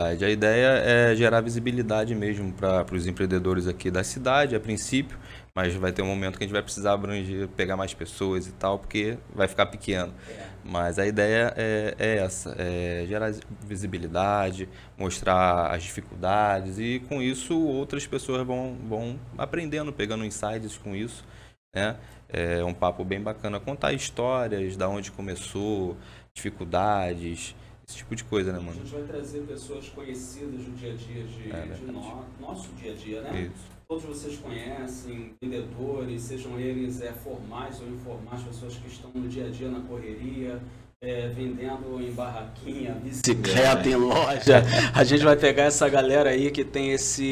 A ideia é gerar visibilidade mesmo para os empreendedores aqui da cidade, a princípio, mas vai ter um momento que a gente vai precisar abranger, pegar mais pessoas e tal, porque vai ficar pequeno. Mas a ideia é, é, essa, é gerar visibilidade, mostrar as dificuldades e com isso outras pessoas vão, vão aprendendo, pegando insights com isso. Né? É um papo bem bacana, contar histórias, da onde começou, dificuldades, esse tipo de coisa, né, mano? A gente vai trazer pessoas conhecidas do dia a dia de, é, de no, nosso dia a dia, né? Isso. Todos vocês conhecem, vendedores, sejam eles é, formais ou informais, pessoas que estão no dia a dia na correria, é, vendendo em barraquinha, bicicleta, em loja. A gente vai pegar essa galera aí que tem esse,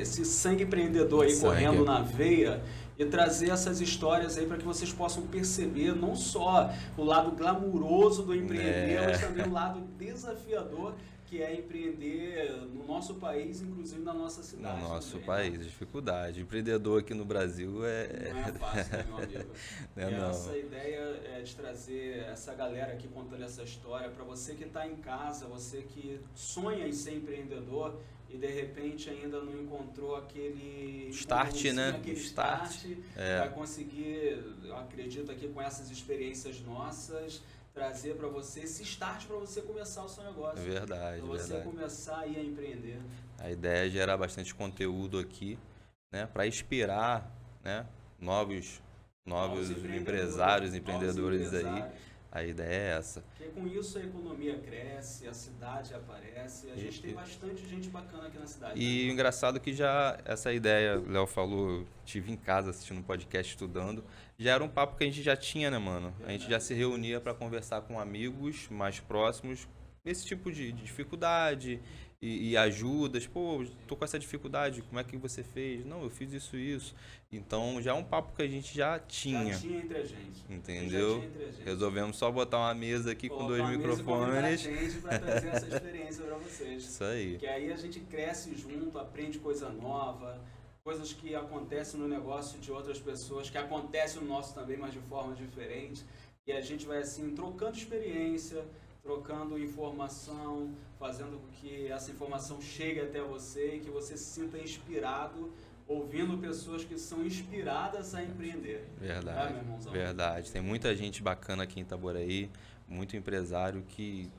esse sangue empreendedor aí sangue. correndo na veia e trazer essas histórias aí para que vocês possam perceber não só o lado glamuroso do empreender, é. mas também o lado desafiador que é empreender no nosso país, inclusive na nossa cidade. No nosso também, né? país, né? dificuldade. Empreendedor aqui no Brasil é. Não é fácil, né, meu amigo? não é e não. essa ideia é de trazer essa galera aqui contando essa história para você que está em casa, você que sonha em ser empreendedor e de repente ainda não encontrou aquele start, né? Aquele start, start é. vai conseguir, eu acredito aqui com essas experiências nossas trazer para você esse start para você começar o seu negócio. É verdade, Para você verdade. começar a, a empreender. A ideia é gerar bastante conteúdo aqui, né, para inspirar, né, novos novos, novos empresários, empreendedores, novos empresários. aí a ideia é essa. Porque com isso a economia cresce, a cidade aparece, a gente e, tem bastante gente bacana aqui na cidade. E né? o engraçado é que já essa ideia, o Léo falou, tive em casa assistindo um podcast estudando, já era um papo que a gente já tinha, né, mano? Verdade. A gente já se reunia para conversar com amigos mais próximos, esse tipo de, de dificuldade, e, e, ajudas. Pô, tô com essa dificuldade, como é que você fez? Não, eu fiz isso isso. Então já é um papo que a gente já tinha. Já tinha entre a gente. Entendeu? Entre a gente. Resolvemos só botar uma mesa aqui Colocar com dois microfones. a gente para trazer essa experiência para vocês. Isso aí. Que aí a gente cresce junto, aprende coisa nova, coisas que acontecem no negócio de outras pessoas, que acontecem no nosso também, mas de forma diferente. E a gente vai assim trocando experiência, trocando informação, fazendo com que essa informação chegue até você e que você se sinta inspirado ouvindo pessoas que são inspiradas a empreender. Verdade. É, verdade. Tem muita gente bacana aqui em Itaboraí, muito empresário que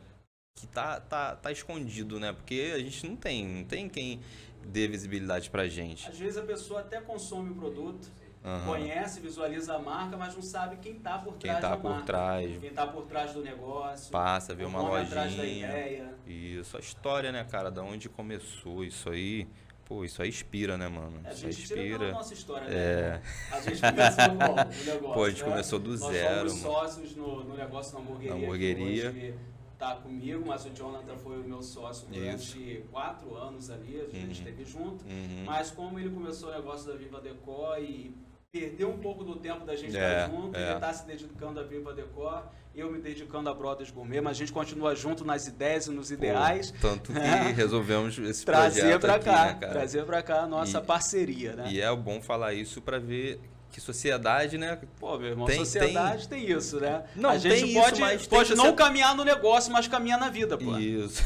que tá, tá, tá escondido, né? Porque a gente não tem, não tem quem dê visibilidade pra gente. Às vezes a pessoa até consome o produto, Uhum. Conhece, visualiza a marca, mas não sabe quem está por trás quem tá da por marca. Trás. Quem está por trás do negócio. Passa, vê uma lojinha. Isso, a história, né, cara? Da onde começou isso aí. Pô, isso aí inspira, né, mano? É, a gente inspira. nossa história, né? É. A gente começou com o negócio. Pô, a gente né? começou do Nós zero. Nós sócios no, no negócio da hamburgueria. Na hamburgueria. Tá comigo, mas o Jonathan foi o meu sócio durante Isso. quatro anos ali, a gente uhum. esteve junto. Uhum. Mas como ele começou o negócio da Viva Decor e perdeu um pouco do tempo da gente é, estar junto, é. ele está se dedicando a Viva Decor, eu me dedicando a Brothers Gourmet, mas a gente continua junto nas ideias e nos ideais. Pô, tanto que é. resolvemos esse trazer para cá, né, trazer para cá a nossa e, parceria, né? E é bom falar isso para ver que sociedade, né? Pô, meu irmão, tem, sociedade tem... tem isso, né? Não, a gente tem pode, isso, mas pode não caminhar no negócio, mas caminhar na vida, pô. Isso.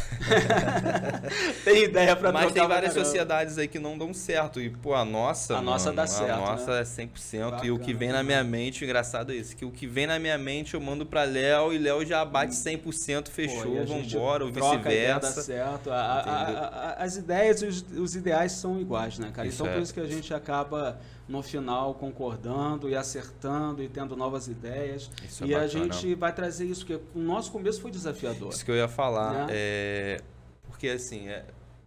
tem ideia para Mas tem várias sociedades aí que não dão certo. E, pô, a nossa. A mano, nossa dá certo. A nossa né? é 100%. Bacana, e o que vem na minha mente, o engraçado é isso: que o que vem na minha mente eu mando pra Léo e Léo já bate 100%, fechou, pô, vambora, ou vice-versa. certo. A, a, a, as ideias e os, os, ideais são iguais, né, cara? Isso então, é. por isso que a gente acaba no final concordando e acertando e tendo novas ideias. Isso é e é a gente vai trazer isso, porque o nosso começo foi desafiador. Isso que eu ia falar. Né? É... Porque assim, é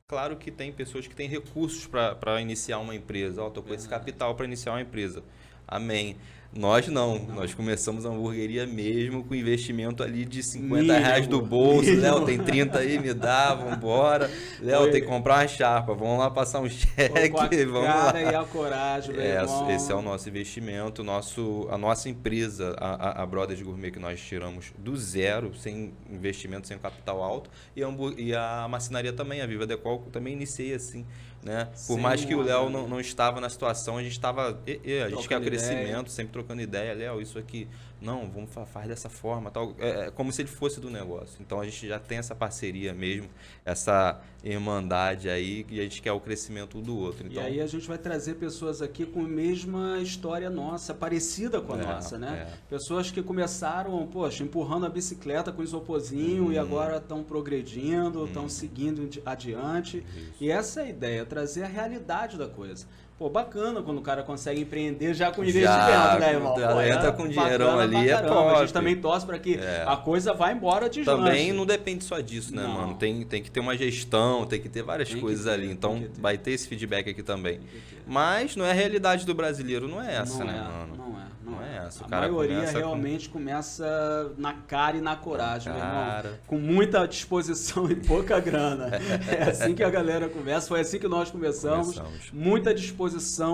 claro que tem pessoas que têm recursos para iniciar uma empresa. Ó, oh, tô com esse capital para iniciar uma empresa. Amém. Nós não. não. Nós começamos a hamburgueria mesmo com investimento ali de 50 Mínimo. reais do bolso. Léo, tem 30 aí, me dá, vambora. Léo, tem que comprar uma chapa, vamos lá passar um cheque. Com a vamos cara lá. e a coragem, é. Esse é o nosso investimento, nosso, a nossa empresa, a, a Brothers Gourmet, que nós tiramos do zero, sem investimento, sem capital alto. E a, e a macinaria também, a Viva Decol, também iniciei assim né? Por Sem mais que o Léo não, não estava na situação, a gente estava. A gente quer crescimento, sempre trocando ideia. Léo, isso aqui não, vamos fazer dessa forma, tal. É, é, como se ele fosse do negócio. Então a gente já tem essa parceria mesmo, essa irmandade aí, e a gente quer o crescimento um do outro. Então, e aí a gente vai trazer pessoas aqui com a mesma história nossa, parecida com a é, nossa, né? É. Pessoas que começaram, poxa, empurrando a bicicleta com isoporzinho hum. e agora estão progredindo, estão hum. seguindo adiante. Isso. E essa é a ideia, trazer a realidade da coisa. Pô, bacana quando o cara consegue empreender já com investimento, já, né, irmão? Pô, entra é com dinheirão ali, é top. A gente também torce para que é. a coisa vá embora de Também não depende só disso, né, não. mano? Tem, tem que ter uma gestão, tem que ter várias tem coisas ter, ali. Então ter. vai ter esse feedback aqui também. Mas não é a realidade do brasileiro, não é essa, não né, é, mano? Não é. Não é essa. O a maioria realmente com... começa na cara e na coragem, na meu irmão. Com muita disposição e pouca grana. é assim que a galera começa, foi assim que nós começamos. começamos. Muita disposição,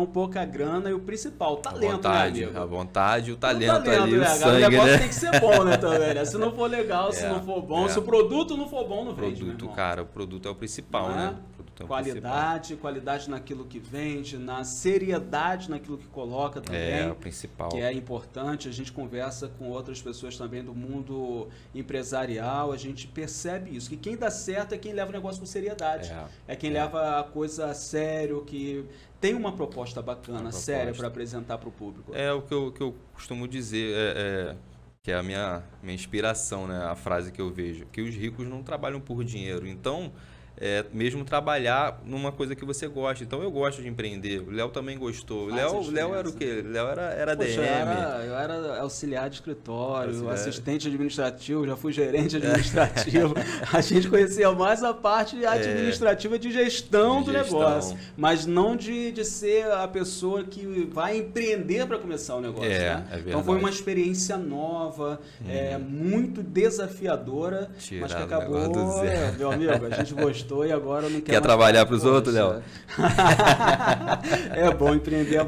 pouca grana e o principal, o talento, a vontade, né, amigo? A vontade, o talento, o talento ali, né? o sangue, O negócio né? tem que ser bom, né, também, né? Se não for legal, se é, não for bom, é. se o produto não for bom, não vende, Produto, cara, o produto é o principal, não né? É? qualidade, principal. qualidade naquilo que vende, na seriedade naquilo que coloca também. É, o principal. Que é importante. A gente conversa com outras pessoas também do mundo empresarial, a gente percebe isso. Que quem dá certo é quem leva o negócio com seriedade. É, é quem é. leva a coisa a sério, que tem uma proposta bacana, uma séria para apresentar para o público. É o que eu, que eu costumo dizer. É, é, que é a minha, minha inspiração, né? A frase que eu vejo. Que os ricos não trabalham por dinheiro. Então, é, mesmo trabalhar numa coisa que você gosta. Então eu gosto de empreender. O Léo também gostou. O Léo, Léo era o quê? O Léo era, era Poxa, DM. Eu era, eu era auxiliar de escritório, auxiliar. assistente administrativo, já fui gerente administrativo. a gente conhecia mais a parte é. administrativa de gestão de do gestão. negócio, mas não de, de ser a pessoa que vai empreender para começar o negócio. É, né? é então foi uma experiência nova, hum. é, muito desafiadora, Tirar mas que acabou, é, meu amigo, a gente gostou gostou e agora não quer Quer trabalhar para os outros, Léo? é bom empreender